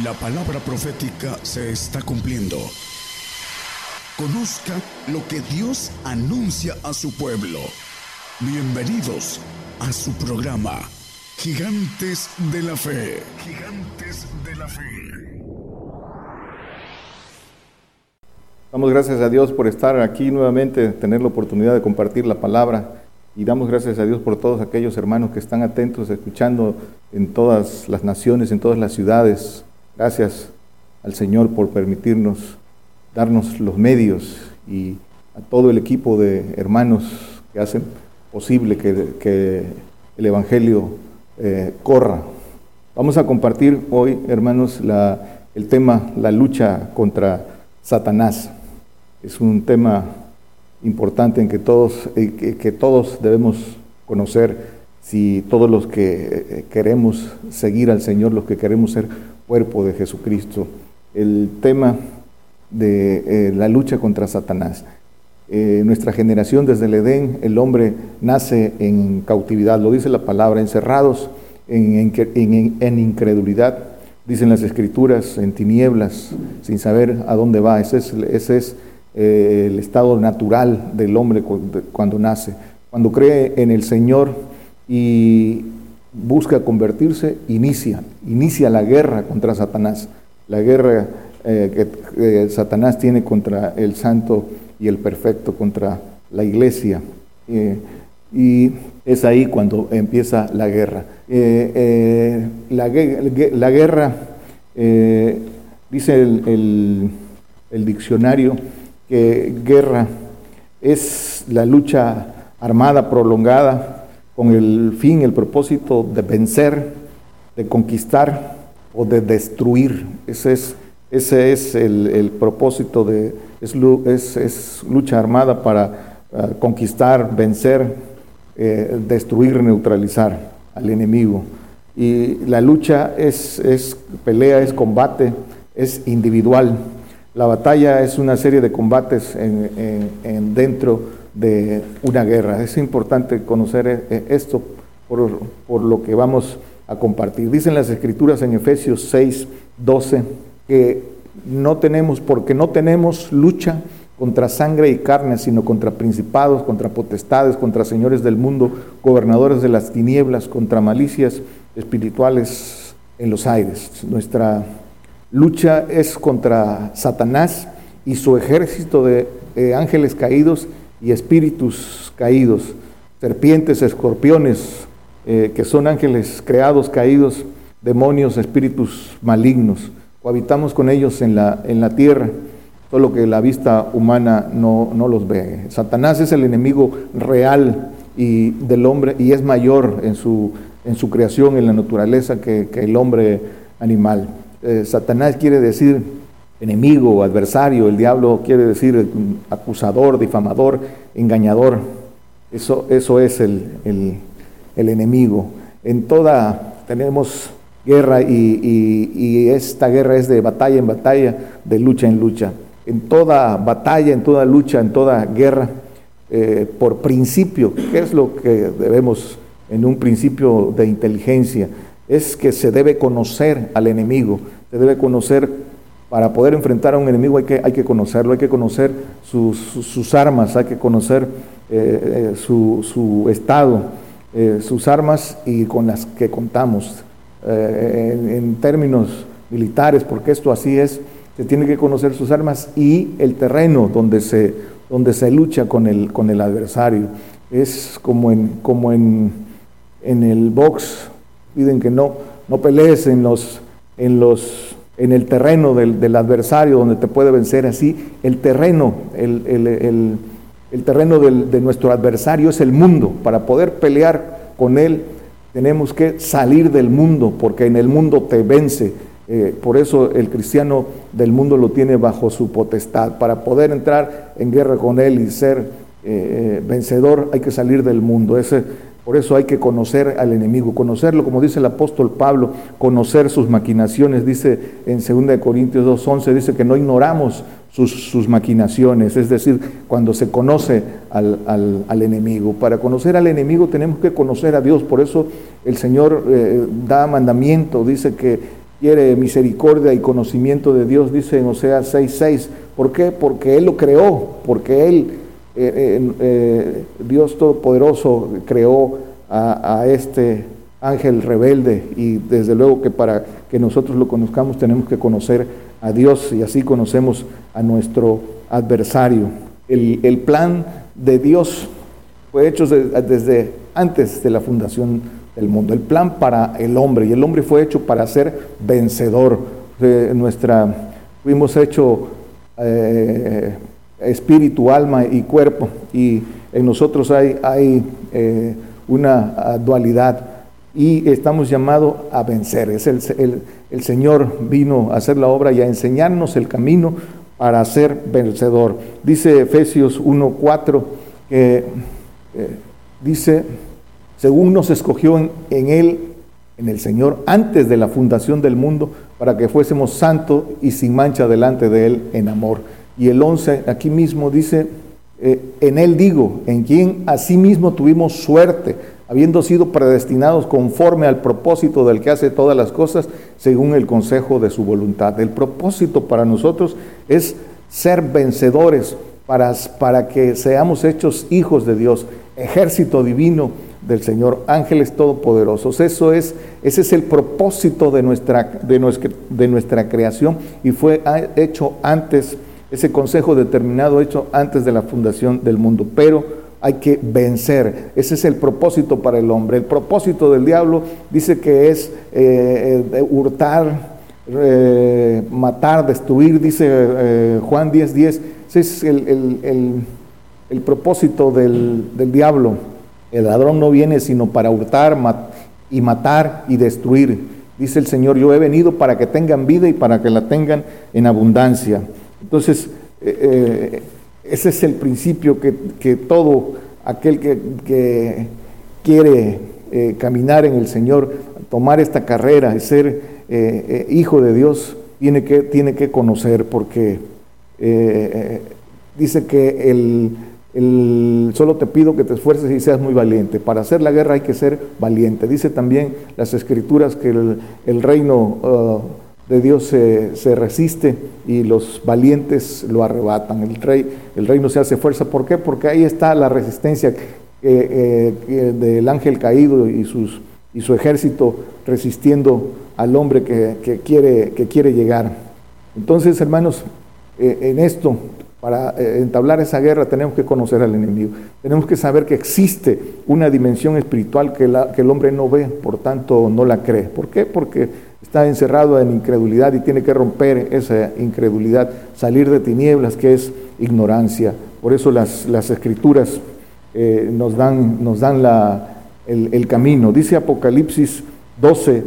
La palabra profética se está cumpliendo. Conozca lo que Dios anuncia a su pueblo. Bienvenidos a su programa, Gigantes de la Fe. Gigantes de la Fe. Damos gracias a Dios por estar aquí nuevamente, tener la oportunidad de compartir la palabra. Y damos gracias a Dios por todos aquellos hermanos que están atentos, escuchando en todas las naciones, en todas las ciudades, Gracias al Señor por permitirnos darnos los medios y a todo el equipo de hermanos que hacen posible que, el Evangelio eh, corra. Vamos a compartir hoy, hermanos, el tema, la lucha contra Satanás. Es un tema importante en que todos, eh, que todos debemos conocer si todos los que eh, queremos seguir al Señor, los que queremos ser cuerpo de Jesucristo, el tema de eh, la lucha contra Satanás. Eh, nuestra generación desde el Edén, el hombre nace en cautividad, lo dice la palabra, encerrados en, en, incredulidad, dicen las escrituras, en tinieblas, sin saber a dónde va. Ese es, ese es eh, el estado natural del hombre cuando nace. Cuando cree en el Señor y busca convertirse, inicia, inicia la guerra contra Satanás, la guerra eh, que Satanás tiene contra el santo y el perfecto, contra la iglesia. Eh, y es ahí cuando empieza la guerra. Eh, la, guerra, dice el, el diccionario, que guerra es la lucha armada prolongada con el fin, el propósito de vencer, de conquistar o de destruir. Ese es, ese es el, propósito de, es, es, lucha armada para ah, conquistar, vencer, eh, destruir, neutralizar al enemigo. Y la lucha es, es pelea, es combate, es individual. La batalla es una serie de combates en, en, en dentro de una guerra. Es importante conocer eh, eh, esto por, lo que vamos a compartir. Dicen las escrituras en Efesios 6, 12 que no tenemos, porque no tenemos lucha contra sangre y carne, sino contra principados, contra potestades, contra señores del mundo, gobernadores de las tinieblas, contra malicias espirituales en los aires. Nuestra lucha es contra Satanás y su ejército de ángeles caídos y espíritus caídos, serpientes, escorpiones, eh, que son ángeles creados, caídos, demonios, espíritus malignos. Cohabitamos con ellos en la, en la tierra, solo que la vista humana no, no los ve. Satanás es el enemigo real y del hombre y es mayor en su, en su creación, en la naturaleza, que, el hombre animal. Eh, Satanás quiere decir enemigo, adversario, el diablo quiere decir acusador, difamador, engañador. Eso, eso es el, enemigo. En toda tenemos guerra y, esta guerra es de batalla en batalla, de lucha en lucha. En toda batalla, en toda lucha, en toda guerra, eh, por principio, ¿qué es lo que debemos en un principio de inteligencia? Es que se debe conocer al enemigo, se debe conocer para poder enfrentar a un enemigo hay que, hay que conocerlo, hay que conocer sus, armas, hay que conocer eh, eh, su, estado, eh, sus armas y con las que contamos. En, términos militares, porque esto así es, se tiene que conocer sus armas y el terreno donde se, donde se lucha con el, con el adversario. Es como en, como en, en el box, piden que no, no pelees en los, en los en el terreno del, adversario donde te puede vencer así. El terreno, el, terreno de nuestro adversario es el mundo. Para poder pelear con él tenemos que salir del mundo porque en el mundo te vence. Eh, por eso el cristiano del mundo lo tiene bajo su potestad. Para poder entrar en guerra con él y ser eh, eh, vencedor hay que salir del mundo. Ese, por eso hay que conocer al enemigo, conocerlo, como dice el apóstol Pablo, conocer sus maquinaciones, dice en 2 Corintios 2.11, dice que no ignoramos sus, maquinaciones, es decir, cuando se conoce al, enemigo. Para conocer al enemigo tenemos que conocer a Dios, por eso el Señor eh, da mandamiento, dice que quiere misericordia y conocimiento de Dios, dice en Oseas 6:6. ¿Por qué? Porque Él lo creó, porque Él, eh, eh, Dios Todopoderoso, creó a, este ángel rebelde y desde luego que para que nosotros lo conozcamos tenemos que conocer a Dios y así conocemos a nuestro adversario. El, plan de Dios fue hecho desde antes de la fundación del mundo, el plan para el hombre, y el hombre fue hecho para ser vencedor. nuestra, fuimos hechos eh, espíritu, alma y cuerpo, y en nosotros hay, eh, una dualidad y estamos llamados a vencer. Es el, el, Señor vino a hacer la obra y a enseñarnos el camino para ser vencedor. Dice Efesios 1.4 que eh, dice, según nos escogió en, en, Él, en el Señor, antes de la fundación del mundo, para que fuésemos santos y sin mancha delante de Él en amor. Y el 11 aquí mismo dice, eh, en Él digo, en quien asimismo tuvimos suerte, habiendo sido predestinados conforme al propósito del que hace todas las cosas, según el consejo de su voluntad. El propósito para nosotros es ser vencedores, para, para que seamos hechos hijos de Dios, ejército divino del Señor, ángeles todopoderosos. Eso es, ese es el propósito de nuestra, de nuestra, de nuestra creación y fue hecho antes ese consejo determinado hecho antes de la fundación del mundo. Pero hay que vencer. Ese es el propósito para el hombre. El propósito del diablo dice que es eh, eh, hurtar, eh, matar, destruir, dice Juan 10:10. 10. Ese es el, propósito del, del, diablo. El ladrón no viene sino para hurtar y matar y destruir. Dice el Señor, yo he venido para que tengan vida y para que la tengan en abundancia. Entonces, eh, eh, ese es el principio que, todo aquel que, quiere eh, caminar en el Señor, tomar esta carrera, ser hijo de Dios, tiene que, tiene que conocer, porque dice que el, solo te pido que te esfuerces y seas muy valiente. Para hacer la guerra hay que ser valiente. Dice también las escrituras que el, reino... Uh, de Dios se, resiste y los valientes lo arrebatan. El rey, el reino se hace fuerza. ¿Por qué? Porque ahí está la resistencia eh, del ángel caído y, su ejército resistiendo al hombre que, quiere, llegar. Entonces, hermanos, eh, en esto, para eh, entablar esa guerra tenemos que conocer al enemigo. Tenemos que saber que existe una dimensión espiritual que, que el hombre no ve, por tanto no la cree. ¿Por qué? Porque está encerrado en incredulidad y tiene que romper esa incredulidad, salir de tinieblas, que es ignorancia. Por eso las, las escrituras eh, nos dan, nos dan la, el, camino. Dice Apocalipsis 12,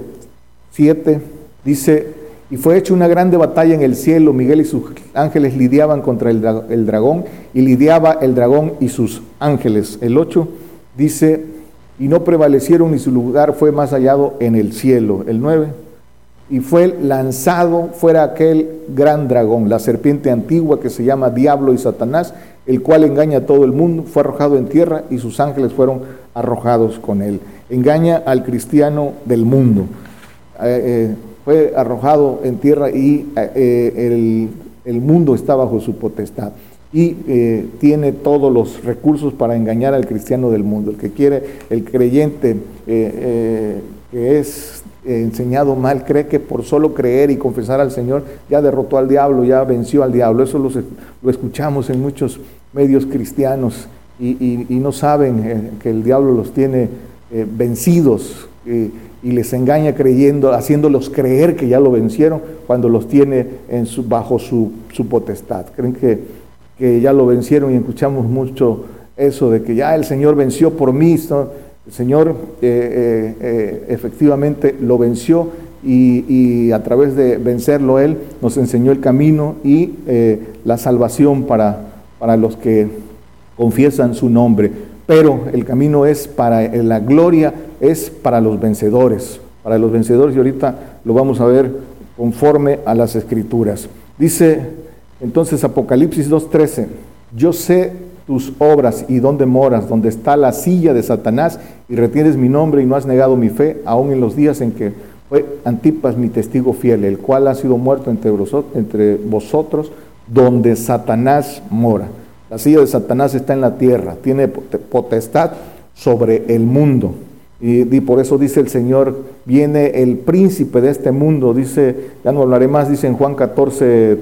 7, dice, y fue hecha una grande batalla en el cielo, Miguel y sus ángeles lidiaban contra el, el dragón, y lidiaba el dragón y sus ángeles. El 8 dice, y no prevalecieron ni su lugar fue más hallado en el cielo. El 9, y fue lanzado fuera aquel gran dragón, la serpiente antigua que se llama Diablo y Satanás, el cual engaña a todo el mundo, fue arrojado en tierra y sus ángeles fueron arrojados con él. Engaña al cristiano del mundo. Eh, eh, fue arrojado en tierra y eh, el, mundo está bajo su potestad. Y tiene todos los recursos para engañar al cristiano del mundo. El que quiere, el creyente que es enseñado mal, cree que por solo creer y confesar al Señor ya derrotó al diablo, ya venció al diablo. Eso lo, escuchamos en muchos medios cristianos y, no saben eh, que el diablo los tiene eh, vencidos eh, y les engaña creyendo, haciéndolos creer que ya lo vencieron cuando los tiene bajo su, potestad. Creen que ya lo vencieron y escuchamos mucho eso de que ya el Señor venció por mí. El Señor eh, eh, eh, efectivamente lo venció y, a través de vencerlo Él nos enseñó el camino y la salvación para, para los que confiesan su nombre. Pero el camino es para la gloria, es para los vencedores, para los vencedores y ahorita lo vamos a ver conforme a las escrituras. Dice entonces Apocalipsis 2.13, yo sé tus obras y dónde moras, donde está la silla de Satanás, y retienes mi nombre y no has negado mi fe, aun en los días en que fue Antipas mi testigo fiel, el cual ha sido muerto entre vosotros, entre vosotros donde Satanás mora. La silla de Satanás está en la tierra, tiene potestad sobre el mundo. Y, por eso dice el Señor, viene el príncipe de este mundo, dice, ya no hablaré más, dice en Juan 14,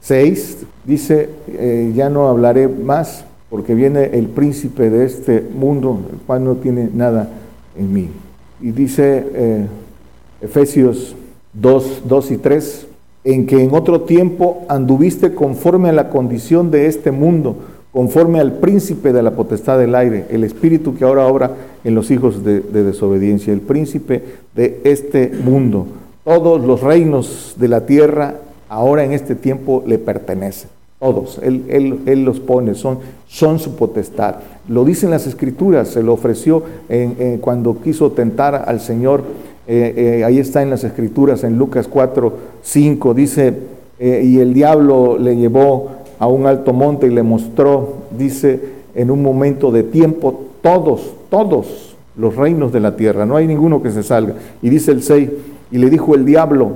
36, dice, eh, ya no hablaré más, porque viene el príncipe de este mundo, el cual no tiene nada en mí. Y dice eh, Efesios 2, 2 y 3, en que en otro tiempo anduviste conforme a la condición de este mundo, conforme al príncipe de la potestad del aire, el espíritu que ahora obra en los hijos de, desobediencia, el príncipe de este mundo. Todos los reinos de la tierra ahora en este tiempo le pertenecen. Todos, él, él, los pone, son, son, su potestad. Lo dicen las escrituras, se lo ofreció cuando quiso tentar al Señor. Eh, eh, ahí está en las escrituras, en Lucas 4, 5, dice, eh, y el diablo le llevó a un alto monte y le mostró, dice, en un momento de tiempo, todos, todos los reinos de la tierra, no hay ninguno que se salga. Y dice el 6, y le dijo el diablo,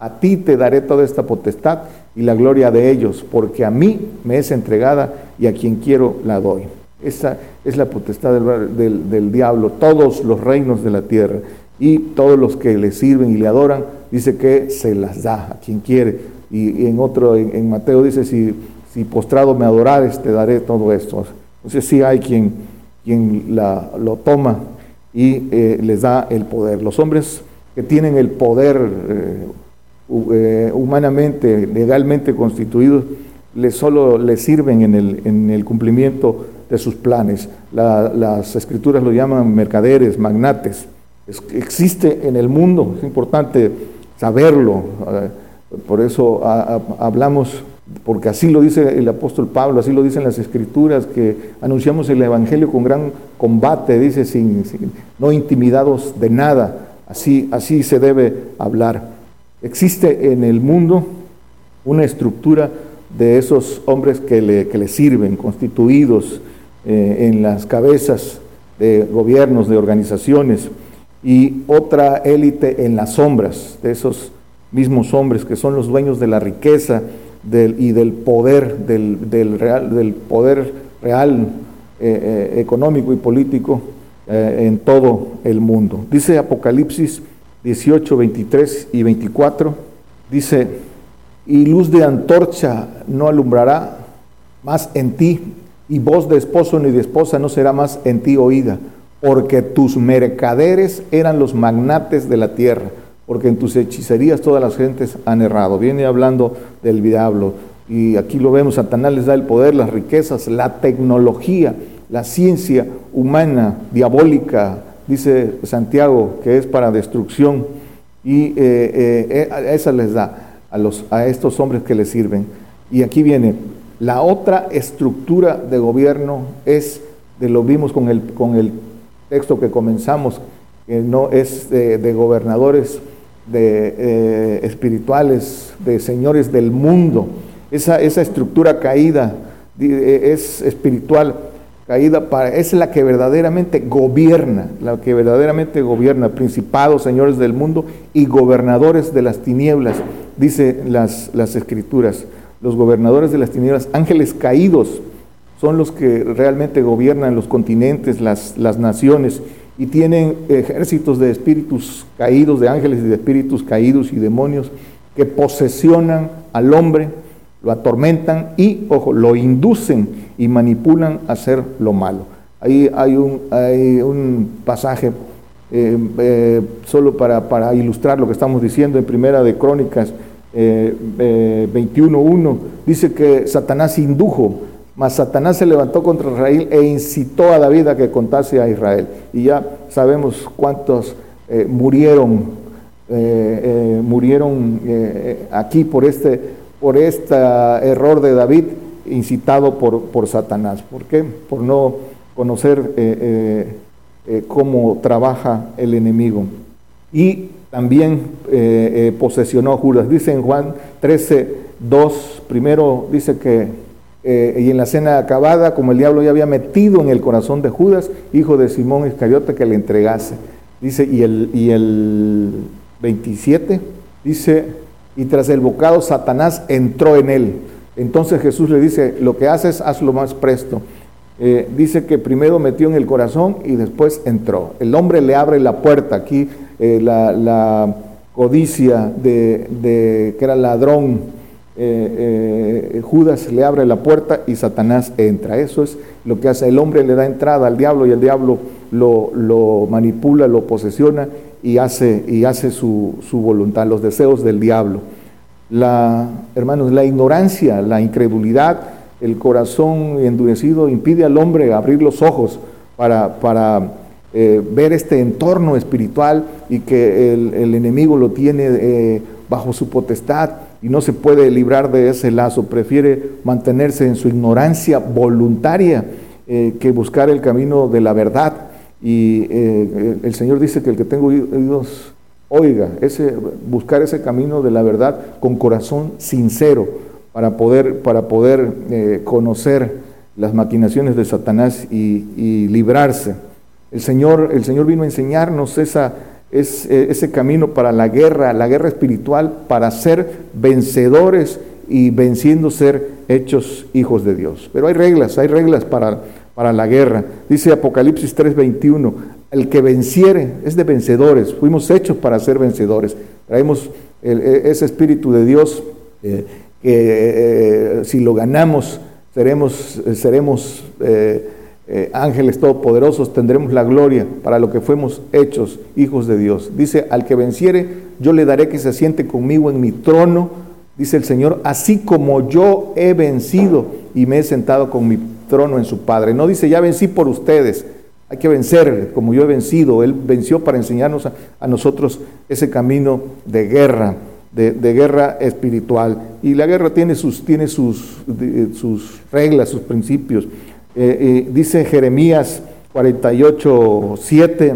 a ti te daré toda esta potestad y la gloria de ellos, porque a mí me es entregada y a quien quiero la doy. Esa es la potestad del, diablo, todos los reinos de la tierra y todos los que le sirven y le adoran, dice que se las da a quien quiere. Y, en otro, en, Mateo dice, si, si postrado me adorares, te daré todo esto. Entonces sí hay quien, quien la, lo toma y eh, les da el poder. Los hombres que tienen el poder eh, eh, humanamente, legalmente constituidos, le solo le sirven en el, en el cumplimiento de sus planes. las escrituras lo llaman mercaderes, magnates. existe en el mundo, es importante saberlo. Eh, por eso hablamos, porque así lo dice el apóstol Pablo, así lo dicen las escrituras, que anunciamos el Evangelio con gran combate, dice, sin, no intimidados de nada. Así, así se debe hablar. Existe en el mundo una estructura de esos hombres que le, sirven, constituidos eh, en las cabezas de gobiernos, de organizaciones, y otra élite en las sombras de esos mismos hombres que son los dueños de la riqueza y del poder, del, real, del poder real eh, eh, económico y político en todo el mundo. Dice Apocalipsis 18, 23 y 24, dice, y luz de antorcha no alumbrará más en ti, y voz de esposo ni de esposa no será más en ti oída, porque tus mercaderes eran los magnates de la tierra, porque en tus hechicerías todas las gentes han errado. Viene hablando del diablo, y aquí lo vemos, Satanás les da el poder, las riquezas, la tecnología, la ciencia humana, diabólica, dice Santiago, que es para destrucción, y eh, eh, eh, esa les da a, los, a estos hombres que les sirven. Y aquí viene, la otra estructura de gobierno es, de lo vimos con el, con el texto que comenzamos, no es de, gobernadores de, espirituales, de señores del mundo. Esa, esa estructura caída es espiritual caída para, es la que verdaderamente gobierna, la que verdaderamente gobierna, principados, señores del mundo y gobernadores de las tinieblas, dice las, las escrituras. Los gobernadores de las tinieblas, ángeles caídos, son los que realmente gobiernan los continentes, las, las naciones, y tienen ejércitos de espíritus caídos, de ángeles y de espíritus caídos y demonios que posesionan al hombre, lo atormentan y, ojo, lo inducen y manipulan a hacer lo malo. Ahí hay un, hay un pasaje eh, eh, solo para, para, ilustrar lo que estamos diciendo en Primera de Crónicas eh, 21.1, dice que Satanás indujo, mas Satanás se levantó contra Israel e incitó a David a que contase a Israel. Y ya sabemos cuántos eh, murieron, murieron aquí por este, por este error de David incitado por, por Satanás. ¿Por qué? Por no conocer eh, eh, eh, cómo trabaja el enemigo. Y también posesionó a Judas. Dice en Juan 13, 2, primero dice que, y en la cena acabada, como el diablo ya había metido en el corazón de Judas, hijo de Simón Iscariote, que le entregase. dice, y el, y el 27, dice, y tras el bocado Satanás entró en él. Entonces Jesús le dice, lo que haces, hazlo más presto. Eh, dice que primero metió en el corazón y después entró. El hombre le abre la puerta. Aquí eh, la, codicia de, que era ladrón, eh, Judas le abre la puerta y Satanás entra. Eso es lo que hace. El hombre le da entrada al diablo y el diablo lo, lo manipula, lo posesiona y hace, y hace su, su, voluntad, los deseos del diablo. La, hermanos, la ignorancia, la incredulidad, el corazón endurecido impide al hombre abrir los ojos para, para eh, ver este entorno espiritual y que el, enemigo lo tiene eh, bajo su potestad y no se puede librar de ese lazo, prefiere mantenerse en su ignorancia voluntaria eh, que buscar el camino de la verdad. Y el Señor dice que el que tengo oídos, oiga, buscar ese camino de la verdad con corazón sincero para poder, para poder eh, conocer las maquinaciones de Satanás y, librarse. El Señor, el Señor vino a enseñarnos esa, eh, ese camino para la guerra, la guerra espiritual, para ser vencedores y venciendo ser hechos hijos de Dios. Pero hay reglas, hay reglas para, para la guerra. Dice Apocalipsis 3:21, el que venciere es de vencedores, fuimos hechos para ser vencedores. Traemos e, ese espíritu de Dios eh, que eh, si lo ganamos seremos, seremos eh, eh, ángeles todopoderosos, tendremos la gloria para lo que fuimos hechos hijos de Dios. Dice, al que venciere, yo le daré que se siente conmigo en mi trono, dice el Señor, así como yo he vencido y me he sentado con mi trono en su Padre. No dice, ya vencí por ustedes. Hay que vencer como yo he vencido. Él venció para enseñarnos a nosotros ese camino de guerra de, guerra espiritual. Y la guerra tiene sus, tiene sus, sus reglas, sus principios. Eh, eh, dice Jeremías 48, 7,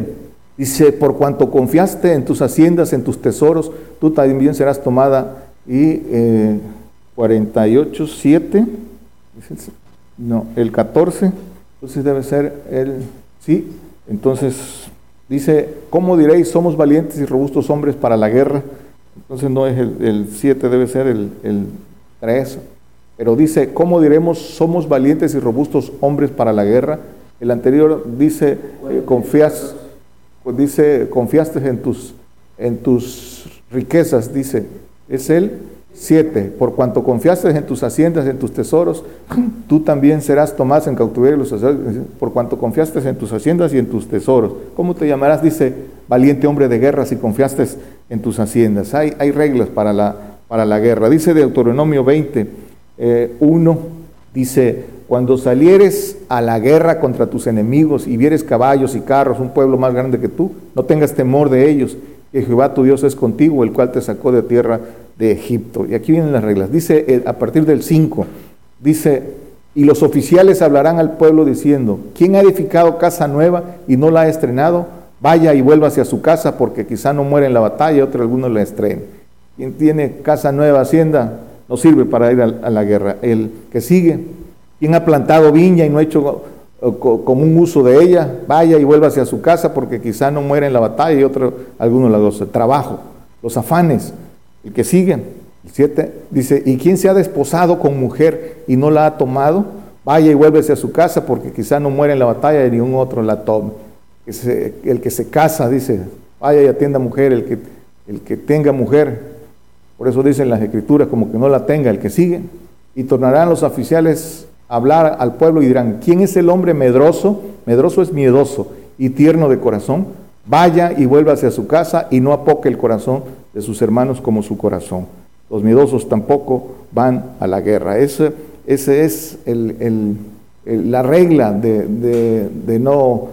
dice, por cuanto confiaste en tus haciendas, en tus tesoros, tú también serás tomada. Y 48, eh, 7, no, el 14, entonces debe ser el, sí, entonces dice, ¿cómo diréis, somos valientes y robustos hombres para la guerra? Entonces no es el 7, debe ser el 3. Pero dice, ¿cómo diremos somos valientes y robustos hombres para la guerra? El anterior dice, eh, confías, pues dice, confiaste en tus, en tus riquezas, dice, es el 7. Por cuanto confiaste en tus haciendas, en tus tesoros, tú también serás tomado en cautiverio. Por cuanto confiaste en tus haciendas y en tus tesoros. ¿Cómo te llamarás? Dice, valiente hombre de guerra, si confiaste en tus haciendas. Hay, hay reglas para la, para la guerra. Dice Deuteronomio 20, 1, eh, dice, cuando salieres a la guerra contra tus enemigos y vieres caballos y carros, un pueblo más grande que tú, no tengas temor de ellos, que Jehová tu Dios es contigo, el cual te sacó de tierra de Egipto. Y aquí vienen las reglas. Dice eh, a partir del 5, dice, y los oficiales hablarán al pueblo diciendo, ¿quién ha edificado casa nueva y no la ha estrenado? Vaya y vuelva hacia su casa porque quizá no muere en la batalla, otro alguno la estrene. Quien tiene casa nueva, hacienda, no sirve para ir a, la guerra. El que sigue, quien ha plantado viña y no ha hecho como un uso de ella, vaya y vuelva hacia su casa porque quizá no muere en la batalla y otro, alguno la goza. Trabajo, los afanes, el que sigue, el 7, dice, ¿y quién se ha desposado con mujer y no la ha tomado? Vaya y vuelve a su casa porque quizá no muere en la batalla y ni un otro la tome. el que se casa, dice, vaya y atienda mujer, el que, el que tenga mujer, por eso dicen las escrituras como que no la tenga, el que sigue, y tornarán los oficiales hablar al pueblo y dirán, ¿quién es el hombre medroso? Medroso es miedoso y tierno de corazón. Vaya y vuelva hacia su casa y no apoque el corazón de sus hermanos como su corazón. Los miedosos tampoco van a la guerra. Ese, ese es la regla de, no,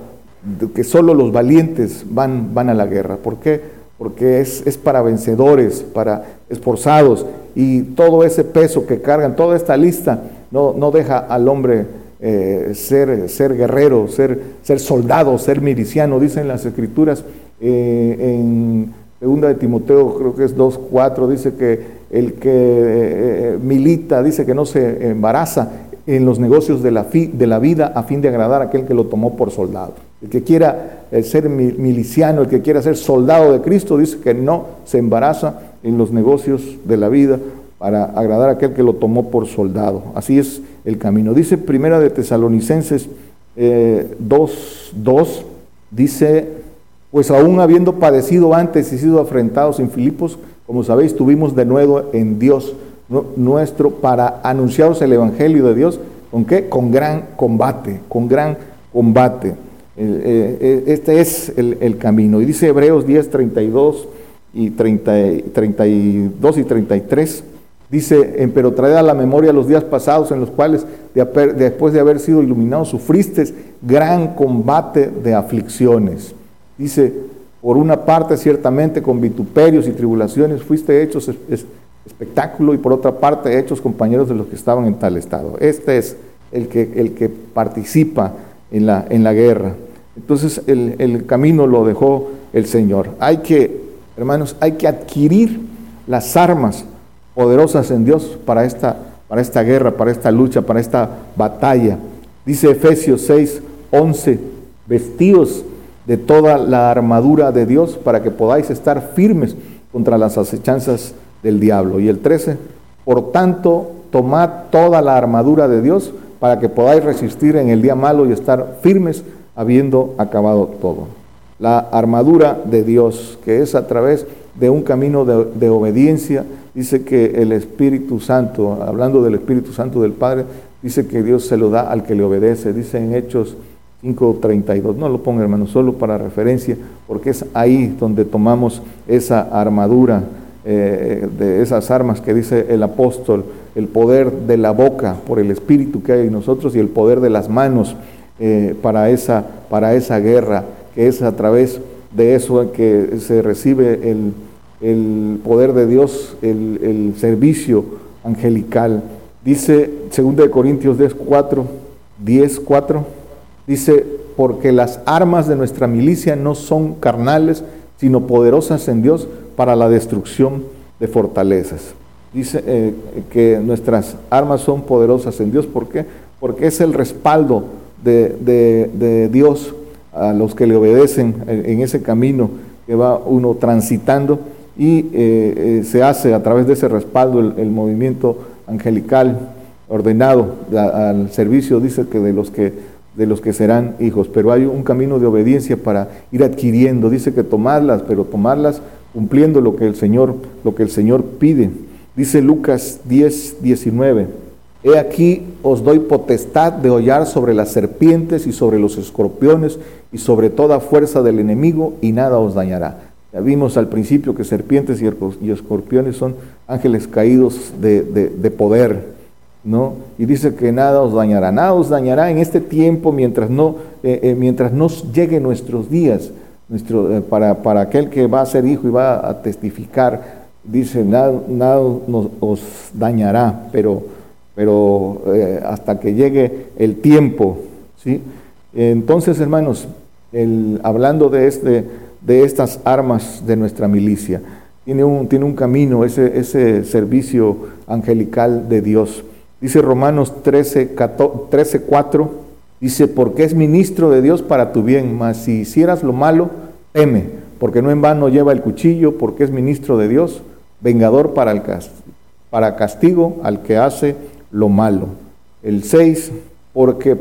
que solo los valientes van, van a la guerra. ¿Por qué? Porque es, es para vencedores, para esforzados y todo ese peso que cargan, toda esta lista no, no deja al hombre eh, ser, ser guerrero, ser, ser soldado, ser miliciano. Dicen las escrituras eh, segunda de Timoteo, creo que es 2.4, dice que el que eh, milita, dice que no se embaraza en los negocios de la, de la vida a fin de agradar a aquel que lo tomó por soldado. El que quiera eh, ser miliciano, el que quiera ser soldado de Cristo, dice que no se embaraza en los negocios de la vida para agradar a aquel que lo tomó por soldado. Así es el camino. Dice Primera de Tesalonicenses 2, eh, 2, dice, pues aún habiendo padecido antes y sido afrentados en Filipos, como sabéis, tuvimos de nuevo en Dios nuestro para anunciaros el Evangelio de Dios. ¿Con qué? Con gran combate, con gran combate. Eh, eh, este es el, camino. Y dice Hebreos 10, 32 y 32 y 33. Dice, pero trae a la memoria los días pasados en los cuales, después de haber sido iluminados, sufriste gran combate de aflicciones. Dice, por una parte, ciertamente, con vituperios y tribulaciones, fuiste hechos espectáculo y por otra parte, hechos compañeros de los que estaban en tal estado. Este es el que, el que participa en la, en la guerra. Entonces, el, el camino lo dejó el Señor. Hay que, hermanos, hay que adquirir las armas poderosas en Dios para esta, para esta guerra, para esta lucha, para esta batalla. Dice Efesios 6, 11, vestidos de toda la armadura de Dios para que podáis estar firmes contra las acechanzas del diablo. Y el 13, por tanto, tomad toda la armadura de Dios para que podáis resistir en el día malo y estar firmes habiendo acabado todo. La armadura de Dios, que es a través de un camino de, obediencia, dice que el Espíritu Santo, hablando del Espíritu Santo del Padre, dice que Dios se lo da al que le obedece. Dice en Hechos 5.32. No lo ponga hermano, solo para referencia, porque es ahí donde tomamos esa armadura eh, de esas armas que dice el apóstol, el poder de la boca por el Espíritu que hay en nosotros y el poder de las manos eh, para, esa, para esa guerra, que es a través de eso que se recibe el el poder de Dios, el, servicio angelical. Dice 2 Corintios 10, 4, 10, 4, dice, porque las armas de nuestra milicia no son carnales, sino poderosas en Dios para la destrucción de fortalezas. Dice eh, que nuestras armas son poderosas en Dios. ¿Por qué? Porque es el respaldo de, Dios a los que le obedecen en ese camino que va uno transitando y eh, eh, se hace a través de ese respaldo el, movimiento angelical ordenado al servicio, dice que de los que de los que serán hijos, pero hay un camino de obediencia para ir adquiriendo, dice que tomarlas, pero tomarlas cumpliendo lo que el Señor, lo que el Señor pide. Dice Lucas 10, 19, He aquí os doy potestad de hollar sobre las serpientes y sobre los escorpiones y sobre toda fuerza del enemigo y nada os dañará. Ya vimos al principio que serpientes y escorpiones son ángeles caídos de, poder, ¿no? Y dice que nada os dañará, nada os dañará en este tiempo mientras no, eh, eh, mientras no llegue nuestros días, nuestro, eh, para, para, aquel que va a ser hijo y va a testificar, dice, nada, nada nos, os dañará, pero, pero hasta que llegue el tiempo, ¿sí? Entonces, hermanos, hablando de este de estas armas de nuestra milicia. Tiene un, tiene un camino, ese, ese servicio angelical de Dios. Dice Romanos 13, 13, 4, dice, porque es ministro de Dios para tu bien, mas si hicieras lo malo, teme, porque no en vano lleva el cuchillo, porque es ministro de Dios, vengador para, el, para castigo al que hace lo malo. El 6, porque,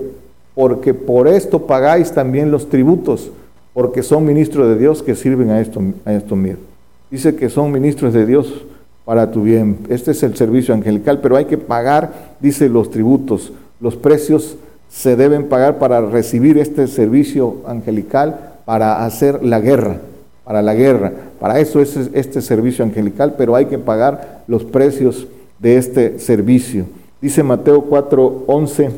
porque por esto pagáis también los tributos porque son ministros de Dios que sirven a esto, a esto mismo. Dice que son ministros de Dios para tu bien. Este es el servicio angelical, pero hay que pagar, dice, los tributos. Los precios se deben pagar para recibir este servicio angelical, para hacer la guerra, para la guerra. Para eso es este servicio angelical, pero hay que pagar los precios de este servicio. Dice Mateo 4, 11,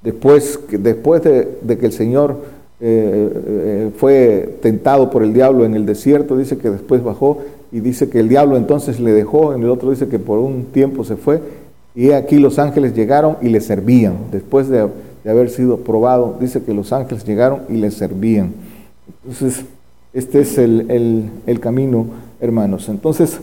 después, después de, que el Señor eh, eh, fue tentado por el diablo en el desierto, dice que después bajó y dice que el diablo entonces le dejó, en el otro dice que por un tiempo se fue, y aquí los ángeles llegaron y le servían, después de, haber sido probado, dice que los ángeles llegaron y le servían. Entonces, este es el, camino, hermanos. Entonces,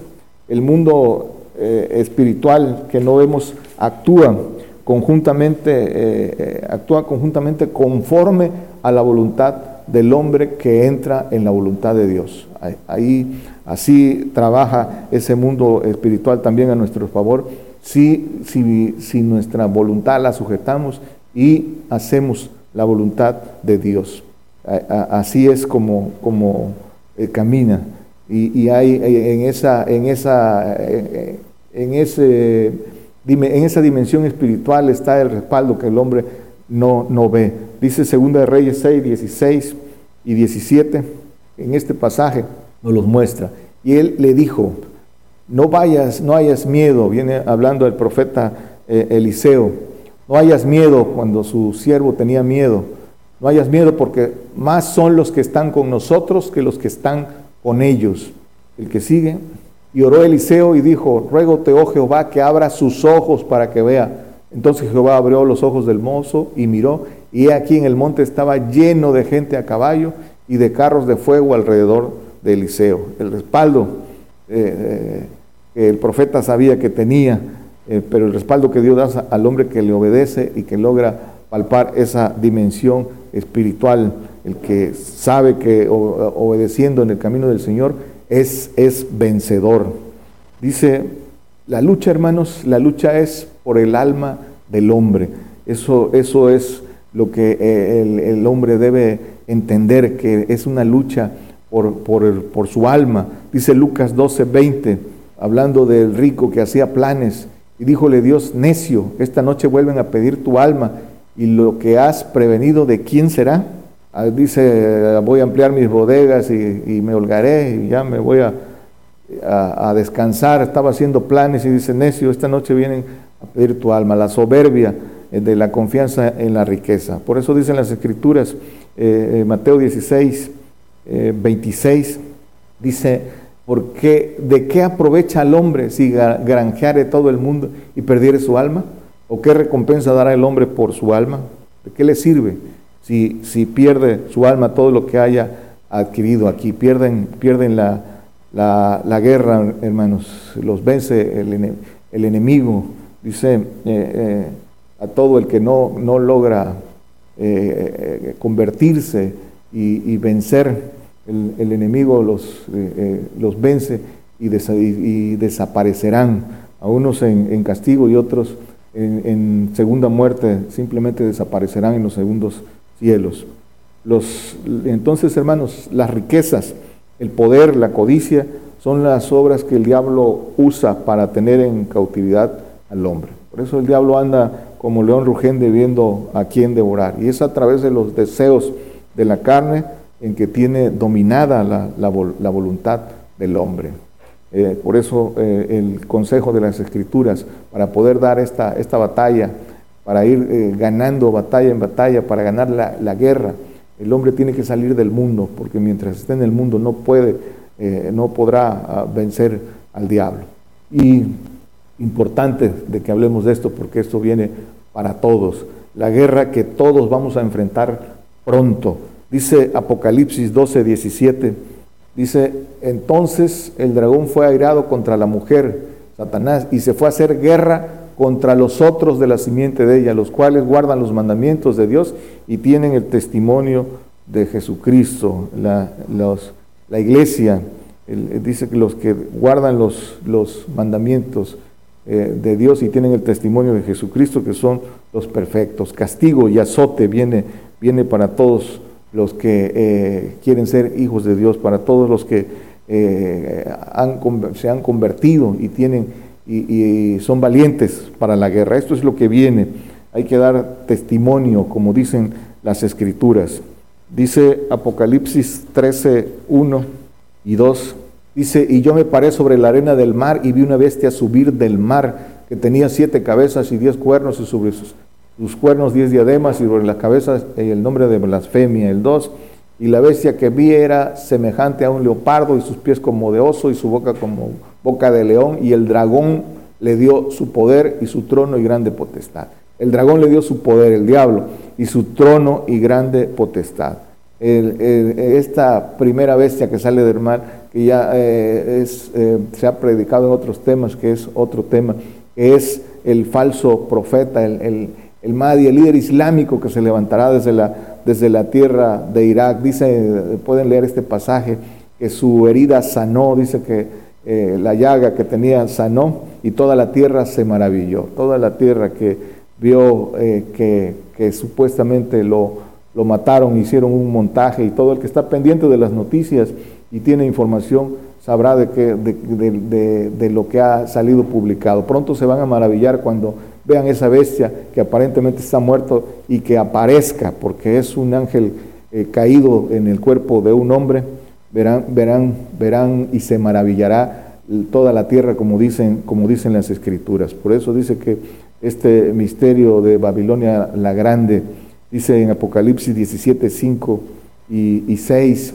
el mundo eh, espiritual que no vemos actúa conjuntamente, actúa conjuntamente conforme a la voluntad del hombre que entra en la voluntad de Dios. Ahí, así trabaja ese mundo espiritual también a nuestro favor, si, si, si nuestra voluntad la sujetamos y hacemos la voluntad de Dios. Así es como, como eh, camina. Y, hay eh, en esa, en esa, eh, en, ese, en esa dimensión espiritual está el respaldo que el hombre no, ve. Dice Segunda de Reyes 6, 16 y 17, en este pasaje nos los muestra. Y él le dijo, no vayas, no hayas miedo, viene hablando el profeta Eliseo, no hayas miedo cuando su siervo tenía miedo, no hayas miedo porque más son los que están con nosotros que los que están con ellos. El que sigue. Y oró Eliseo y dijo, ruégote, oh Jehová, que abra sus ojos para que vea. Entonces Jehová abrió los ojos del mozo y miró, y aquí en el monte estaba lleno de gente a caballo y de carros de fuego alrededor de Eliseo. El respaldo eh, eh, que el profeta sabía que tenía, eh, pero el respaldo que Dios da al hombre que le obedece y que logra palpar esa dimensión espiritual el que sabe que obedeciendo en el camino del Señor es, es vencedor. Dice, la lucha, hermanos, la lucha es por el alma del hombre. Eso, eso es lo que eh, el, hombre debe entender, que es una lucha por, por, su alma. Dice Lucas 12, 20, hablando del rico que hacía planes, y díjole Dios, necio, esta noche vuelven a pedir tu alma, y lo que has prevenido, ¿de quién será? Ah, dice, voy a ampliar mis bodegas y, me holgaré y ya me voy a, a, descansar. Estaba haciendo planes y dice, necio, esta noche vienen a pedir tu alma, la soberbia eh, de la confianza en la riqueza. Por eso dicen las escrituras, eh, eh, Mateo 16, 26, dice, porque ¿de qué aprovecha el hombre si granjeare todo el mundo y perdiere su alma? ¿O qué recompensa dará el hombre por su alma? ¿De qué le sirve? si, si pierde su alma todo lo que haya adquirido aquí. Pierden, pierden la, la, guerra, hermanos, los vence el, enemigo. Dice eh, eh, a todo el que no, no logra eh, convertirse y, vencer, el, enemigo los, los vence y, desaparecerán, a unos en, en castigo y otros en, en, segunda muerte, simplemente desaparecerán en los segundos cielos. Los, entonces, hermanos, las riquezas, el poder, la codicia, son las obras que el diablo usa para tener en cautividad al hombre. Por eso el diablo anda como león rugente viendo a quién devorar. Y es a través de los deseos de la carne en que tiene dominada la, voluntad del hombre. Eh, por eso eh, el consejo de las escrituras, para poder dar esta, esta batalla, para ir eh, ganando batalla en batalla, para ganar la, guerra. El hombre tiene que salir del mundo, porque mientras esté en el mundo no puede, eh, no podrá ah, vencer al diablo. Y importante de que hablemos de esto, porque esto viene para todos. La guerra que todos vamos a enfrentar pronto. Dice Apocalipsis 12, 17, dice, entonces el dragón fue airado contra la mujer, Satanás, y se fue a hacer guerra contra los otros de la simiente de ella, los cuales guardan los mandamientos de Dios y tienen el testimonio de Jesucristo. La, la iglesia dice que los que guardan los, los mandamientos eh, de Dios y tienen el testimonio de Jesucristo, que son los perfectos. Castigo y azote viene, viene para todos los que eh, quieren ser hijos de Dios, para todos los que eh, han, se han convertido y tienen y, son valientes para la guerra. Esto es lo que viene. Hay que dar testimonio, como dicen las escrituras. Dice Apocalipsis 13, 1 y 2. Dice, y yo me paré sobre la arena del mar y vi una bestia subir del mar que tenía siete cabezas y diez cuernos y sobre sus, sus cuernos diez diademas y sobre las cabezas el nombre de blasfemia, el 2. Y la bestia que vi era semejante a un leopardo y sus pies como de oso y su boca como boca de león y el dragón le dio su poder y su trono y grande potestad. El dragón le dio su poder, el diablo, y su trono y grande potestad. esta primera bestia que sale del mar, que ya eh, es, eh, se ha predicado en otros temas, que es otro tema, que es el falso profeta, el, el, el Mahdi, el líder islámico que se levantará desde la desde la tierra de Irak. Dice, pueden leer este pasaje, que su herida sanó, dice que eh, la llaga que tenía sanó y toda la tierra se maravilló. Toda la tierra que vio eh, que, supuestamente lo, lo mataron, hicieron un montaje y todo el que está pendiente de las noticias y tiene información sabrá de, que, de, de, lo que ha salido publicado. Pronto se van a maravillar cuando vean esa bestia que aparentemente está muerto y que aparezca, porque es un ángel eh, caído en el cuerpo de un hombre, verán, verán, verán y se maravillará toda la tierra, como dicen, como dicen las escrituras. Por eso dice que este misterio de Babilonia la Grande, dice en Apocalipsis 17, 5 y, y 6,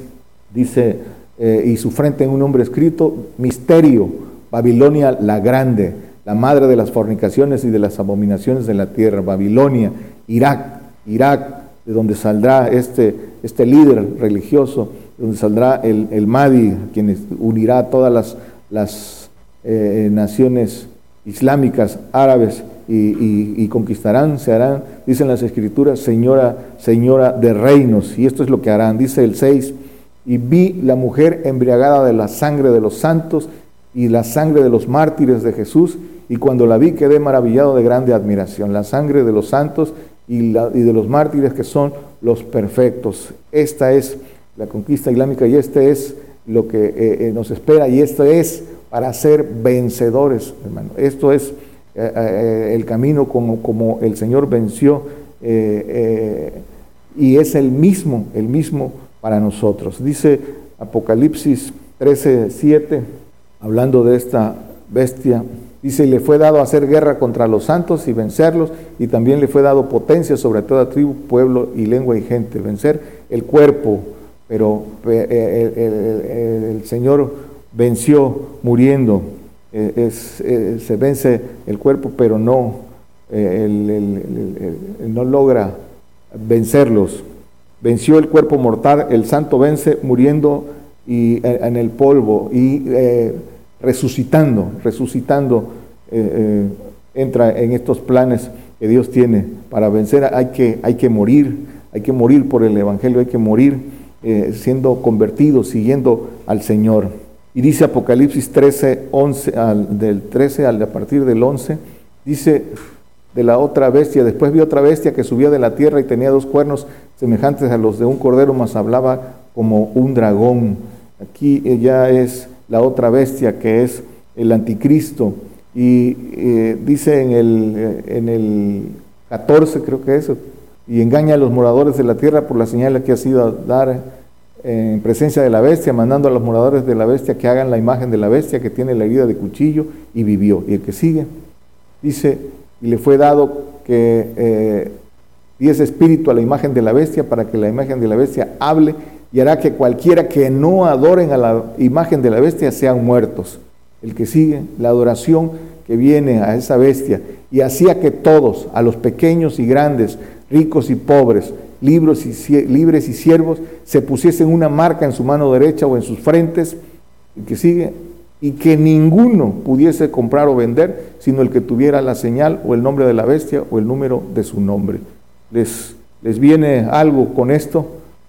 dice, eh, y su frente en un nombre escrito, misterio, Babilonia la grande, la madre de las fornicaciones y de las abominaciones de la tierra, Babilonia, Irak, Irak, de donde saldrá este, este líder religioso, donde saldrá el, el Mahdi, quien unirá a todas las, las eh, naciones islámicas, árabes, y, y, conquistarán, se harán, dicen las escrituras, señora, señora de reinos, y esto es lo que harán, dice el 6, y vi la mujer embriagada de la sangre de los santos y la sangre de los mártires de Jesús, y cuando la vi quedé maravillado de grande admiración, la sangre de los santos y, de los mártires que son los perfectos. Esta es la conquista islámica y este es lo que eh, eh, nos espera y esto es para ser vencedores, hermano. Esto es eh, el camino como, como el Señor venció y es el mismo, el mismo para nosotros. Dice Apocalipsis 13, 7, hablando de esta bestia, dice, le fue dado hacer guerra contra los santos y vencerlos, y también le fue dado potencia sobre toda tribu, pueblo y lengua y gente, vencer el cuerpo, pero eh, el, Señor venció muriendo, eh, eh, se vence el cuerpo, pero no, no logra vencerlos venció el cuerpo mortal, el santo vence muriendo y, en el polvo y resucitando, resucitando, entra en estos planes que Dios tiene para vencer. Hay que, hay que morir, hay que morir por el Evangelio, hay que morir siendo convertidos, siguiendo al Señor. Y dice Apocalipsis 13, 11, del 13 al, a partir del 11, dice de la otra bestia. Después vi otra bestia que subía de la tierra y tenía dos cuernos semejantes a los de un cordero, mas hablaba como un dragón. Aquí ya es la otra bestia que es el anticristo. Y eh, dice en el, eh, en el 14, creo que es, y engaña a los moradores de la tierra por la señal que ha sido dar en presencia de la bestia, mandando a los moradores de la bestia que hagan la imagen de la bestia que tiene la herida de cuchillo y vivió. Y el que sigue, dice, y le fue dado que eh, diese espíritu a la imagen de la bestia para que la imagen de la bestia hable y hará que cualquiera que no adoren a la imagen de la bestia sean muertos. El que sigue, la adoración que viene a esa bestia y hacía que todos, a los pequeños y grandes, ricos y pobres, libres y, y siervos, se pusiesen una marca en su mano derecha o en sus frentes. El que sigue, y que ninguno pudiese comprar o vender, sino el que tuviera la señal o el nombre de la bestia o el número de su nombre. ¿Les, les viene algo con esto?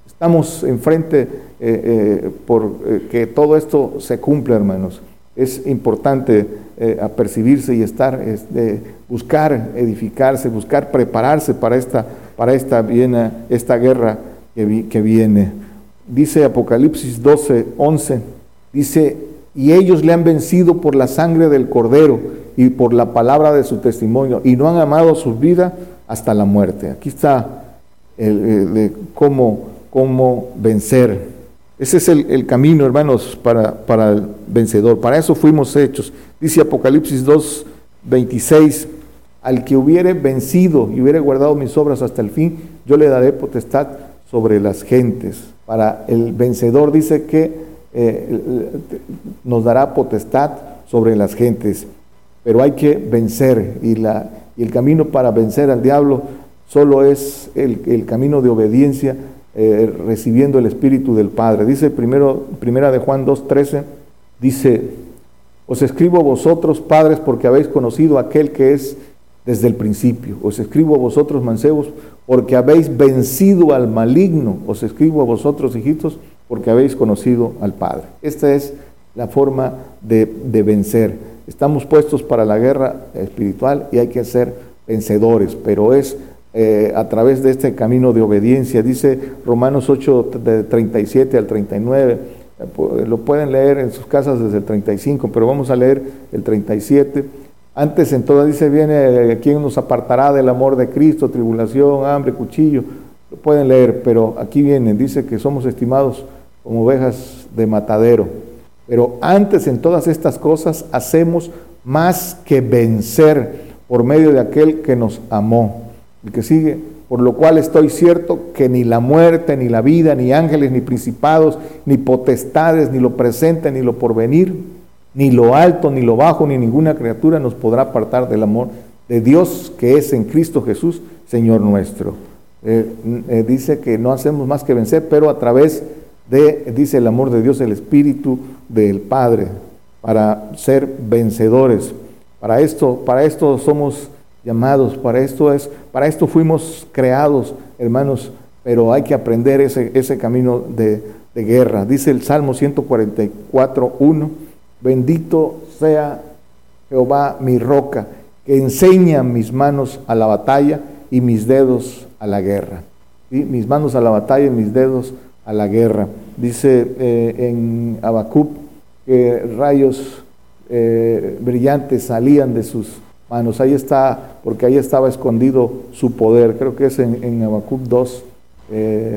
Estamos enfrente eh, eh, por eh, que todo esto se cumpla, hermanos. Es importante apercibirse y estar, este, buscar edificarse, buscar prepararse para esta, para esta, viene, esta guerra que, que viene. Dice Apocalipsis 12, 11, dice, y ellos le han vencido por la sangre del cordero y por la palabra de su testimonio y no han amado su vida hasta la muerte. Aquí está el, cómo, cómo, vencer. Ese es el, camino, hermanos, para, para, el vencedor. Para eso fuimos hechos. Dice Apocalipsis 2, 26, al que hubiere vencido y hubiere guardado mis obras hasta el fin, yo le daré potestad sobre las gentes. Para el vencedor dice que eh, nos dará potestad sobre las gentes, pero hay que vencer y, la, y el camino para vencer al diablo solo es el, camino de obediencia eh, recibiendo el Espíritu del Padre. Dice primero, primera de Juan 2.13, dice, os escribo vosotros, padres, porque habéis conocido aquel que es desde el principio. Os escribo a vosotros, mancebos, porque habéis vencido al maligno. Os escribo a vosotros, hijitos, porque habéis conocido al Padre. Esta es la forma de, vencer. Estamos puestos para la guerra espiritual y hay que ser vencedores, pero es eh, a través de este camino de obediencia. Dice Romanos 8, de 37 al 39. Eh, lo pueden leer en sus casas desde el 35, pero vamos a leer el 37 antes en todas dice, viene eh, quien nos apartará del amor de Cristo, tribulación, hambre, cuchillo. Lo pueden leer, pero aquí viene, dice que somos estimados como ovejas de matadero. Pero antes en todas estas cosas hacemos más que vencer por medio de aquel que nos amó. El que sigue, por lo cual estoy cierto que ni la muerte, ni la vida, ni ángeles, ni principados, ni potestades, ni lo presente, ni lo porvenir ni lo alto, ni lo bajo, ni ninguna criatura nos podrá apartar del amor de Dios que es en Cristo Jesús, Señor nuestro. Eh, eh, dice que no hacemos más que vencer, pero a través de, dice el amor de Dios, el Espíritu del Padre, para ser vencedores. Para esto, para esto somos llamados, para esto es, para esto fuimos creados, hermanos, pero hay que aprender ese, ese camino de, de guerra. Dice el Salmo 144, 1 Bendito sea Jehová mi roca, que enseña mis manos a la batalla y mis dedos a la guerra. Mis manos a la batalla y mis dedos a la guerra. Dice eh, en Habacuc que rayos eh, brillantes salían de sus manos. Ahí está, porque ahí estaba escondido su poder. Creo que es en, en Habacuc 2,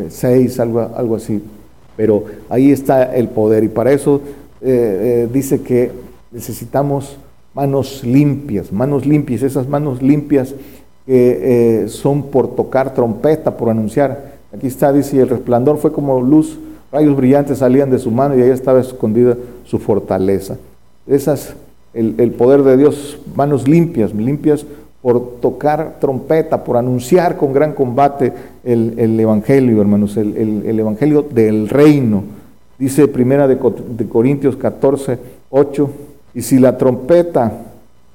6, eh, algo, algo así. Pero ahí está el poder. Y para eso eh, eh, dice que necesitamos manos limpias, manos limpias, esas manos limpias que son por tocar trompeta, por anunciar. Aquí está, dice, el resplandor fue como luz, rayos brillantes salían de su mano y ahí estaba escondida su fortaleza. Esas, el, poder de Dios, manos limpias, limpias por tocar trompeta, por anunciar con gran combate el, el Evangelio, hermanos, el, el Evangelio del reino Dice Primera de, Corintios 14, 8, y si la trompeta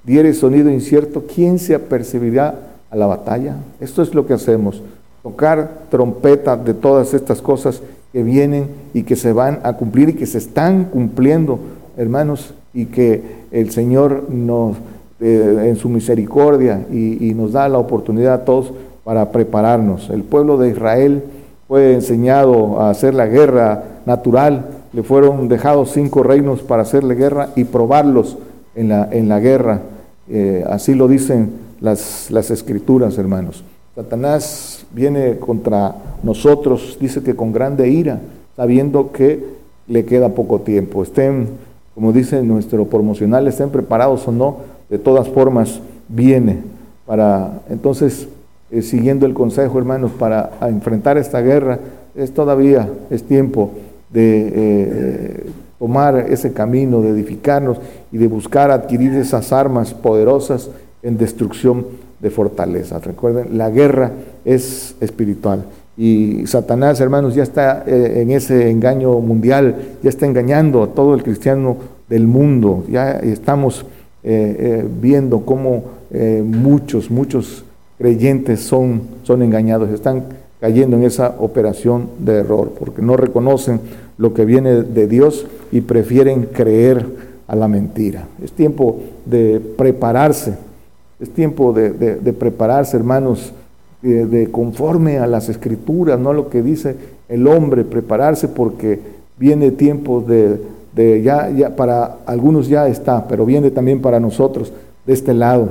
diere sonido incierto, ¿quién se apercibirá a la batalla? Esto es lo que hacemos, tocar trompeta de todas estas cosas que vienen y que se van a cumplir y que se están cumpliendo, hermanos, y que el Señor nos, eh, en su misericordia y, nos da la oportunidad a todos para prepararnos. El pueblo de Israel fue enseñado a hacer la guerra natural, le fueron dejados cinco reinos para hacerle guerra y probarlos en la, en la guerra. Eh, así lo dicen las, las escrituras, hermanos. Satanás viene contra nosotros, dice que con grande ira, sabiendo que le queda poco tiempo. Estén, como dice nuestro promocional, estén preparados o no, de todas formas viene para entonces eh, siguiendo el consejo, hermanos, para enfrentar esta guerra, es todavía, es tiempo de eh, tomar ese camino, de edificarnos y de buscar adquirir esas armas poderosas en destrucción de fortalezas. Recuerden, la guerra es espiritual. Y Satanás, hermanos, ya está eh, en ese engaño mundial, ya está engañando a todo el cristiano del mundo. Ya estamos viendo cómo muchos, muchos creyentes son, son engañados, están cayendo en esa operación de error, porque no reconocen lo que viene de Dios y prefieren creer a la mentira. Es tiempo de prepararse, es tiempo de, prepararse, hermanos, de, conforme a las escrituras, no lo que dice el hombre, prepararse porque viene tiempo de, de ya, ya, para algunos ya está, pero viene también para nosotros de este lado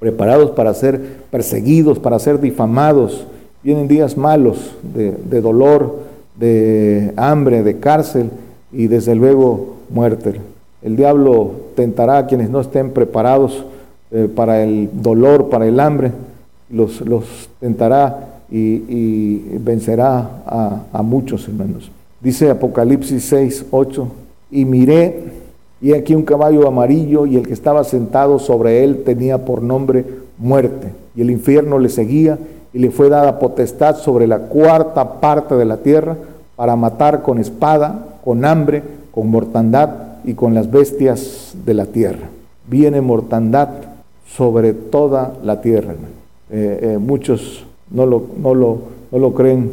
preparados para ser perseguidos, para ser difamados. Vienen días malos de, dolor, de hambre, de cárcel y desde luego muerte. El diablo tentará a quienes no estén preparados eh, para el dolor, para el hambre, los, los tentará y, vencerá a, a, muchos hermanos. Dice Apocalipsis 6, 8, y miré y aquí un caballo amarillo y el que estaba sentado sobre él tenía por nombre muerte. Y el infierno le seguía y le fue dada potestad sobre la cuarta parte de la tierra para matar con espada, con hambre, con mortandad y con las bestias de la tierra. Viene mortandad sobre toda la tierra. Eh, muchos no lo, no lo, no lo creen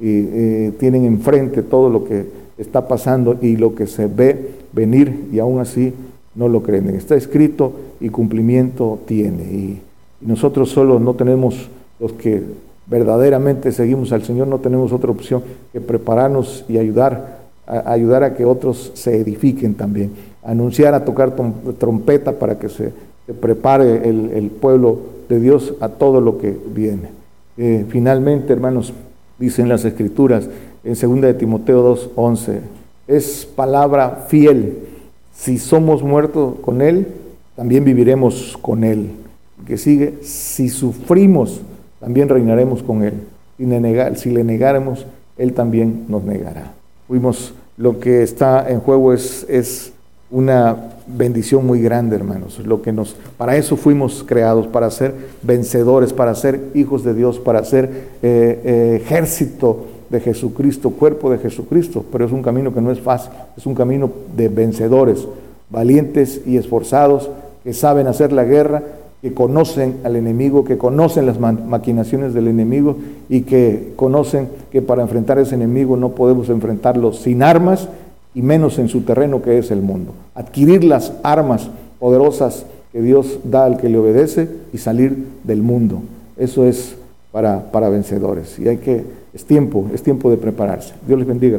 y tienen enfrente todo lo que está pasando y lo que se ve venir y aún así no lo creen. Está escrito y cumplimiento tiene. Y, nosotros solo no tenemos los que verdaderamente seguimos al Señor, no tenemos otra opción que prepararnos y ayudar a, ayudar a que otros se edifiquen también. Anunciar, a tocar trompeta para que se, prepare el, pueblo de Dios a todo lo que viene. Eh, finalmente, hermanos, dicen las Escrituras en 2 de Timoteo 2.11, es palabra fiel. Si somos muertos con Él, también viviremos con Él. Que sigue, si sufrimos, también reinaremos con Él. Si le, negar, Él también nos negará. Fuimos, lo que está en juego es, es una bendición muy grande, hermanos. Lo que nos, para eso fuimos creados, para ser vencedores, para ser hijos de Dios, para ser eh, eh, ejército de Jesucristo, cuerpo de Jesucristo. Pero es un camino que no es fácil, es un camino de vencedores, valientes y esforzados que saben hacer la guerra, que conocen al enemigo, que conocen las maquinaciones del enemigo y que conocen que para enfrentar a ese enemigo no podemos enfrentarlo sin armas y menos en su terreno que es el mundo. Adquirir las armas poderosas que Dios da al que le obedece y salir del mundo. Eso es para, para vencedores. Y hay que, es tiempo, es tiempo de prepararse. Dios les bendiga.